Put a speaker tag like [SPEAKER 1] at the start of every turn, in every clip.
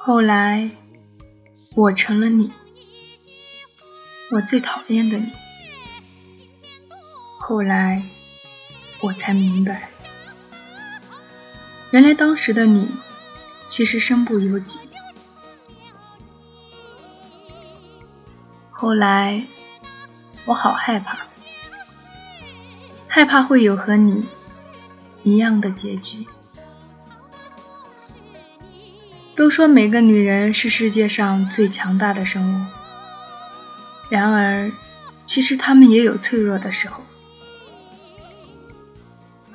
[SPEAKER 1] 后来，我成了你，我最讨厌的你。后来，我才明白，原来当时的你，其实身不由己。后来，我好害怕，害怕会有和你一样的结局。都说每个女人是世界上最强大的生物，然而，其实她们也有脆弱的时候。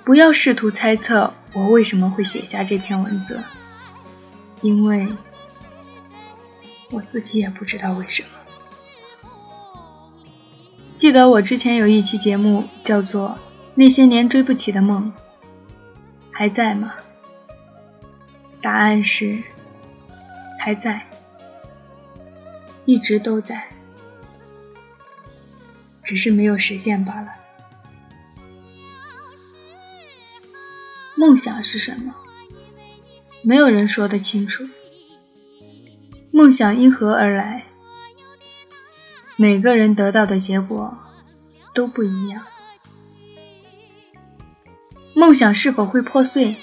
[SPEAKER 1] 不要试图猜测我为什么会写下这篇文字，因为我自己也不知道为什么。记得我之前有一期节目叫做《那些年追不起的梦》，还在吗？答案是还在，一直都在，只是没有实现罢了。梦想是什么？没有人说得清楚。梦想因何而来？每个人得到的结果都不一样。梦想是否会破碎？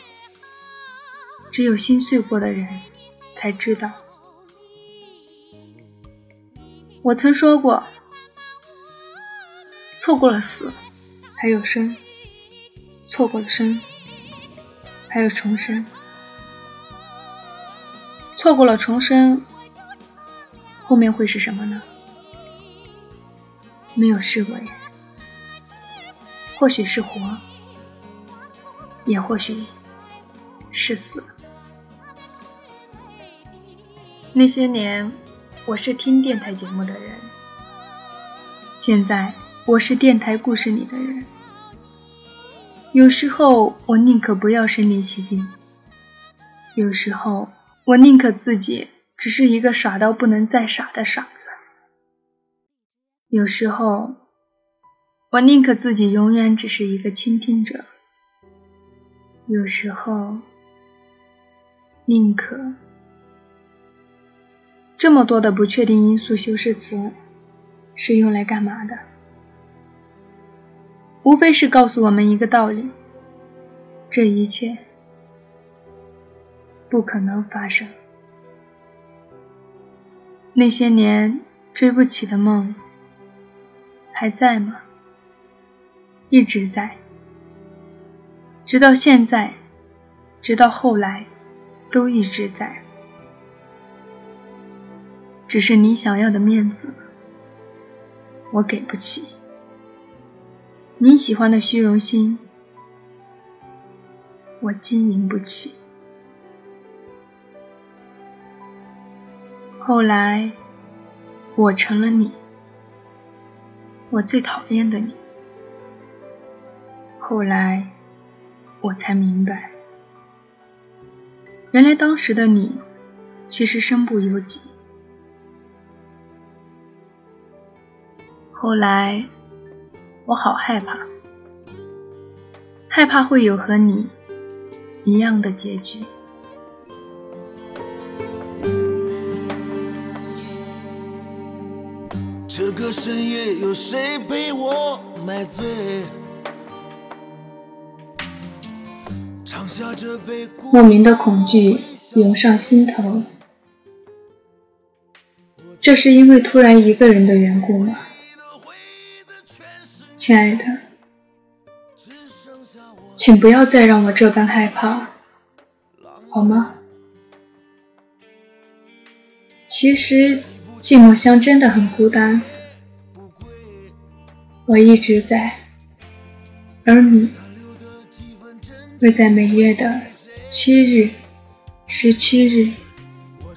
[SPEAKER 1] 只有心碎过的人才知道。我曾说过，错过了死，还有生；错过了生。还有重生，错过了重生，后面会是什么呢？没有试过耶，或许是活，也或许是死。那些年，我是听电台节目的人，现在我是电台故事里的人。有时候我宁可不要身临其境，有时候我宁可自己只是一个傻到不能再傻的傻子，有时候我宁可自己永远只是一个倾听者，有时候宁可。这么多的不确定因素修饰词是用来干嘛的？无非是告诉我们一个道理：这一切不可能发生。那些年追不起的梦还在吗？一直在，直到现在，直到后来，都一直在。只是你想要的面子，我给不起。你喜欢的虚荣心，我经营不起。后来，我成了你，我最讨厌的你。后来，我才明白，原来当时的你，其实身不由己。后来。我好害怕，害怕会有和你一样的结局。
[SPEAKER 2] 这个深夜，有谁陪我买醉？
[SPEAKER 1] 莫名的恐惧涌上心头，这是因为突然一个人的缘故吗？亲爱的，请不要再让我这般害怕，好吗？其实寂寞乡真的很孤单，我一直在，而你会在每月的七日、十七日、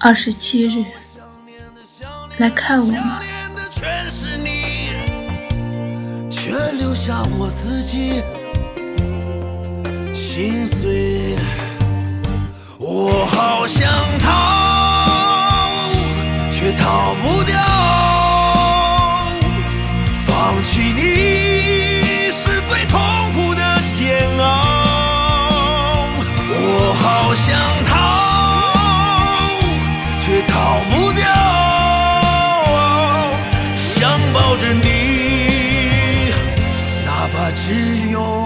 [SPEAKER 1] 二十七日来看我吗？
[SPEAKER 2] 却留下我自己心碎。着你，哪怕只有。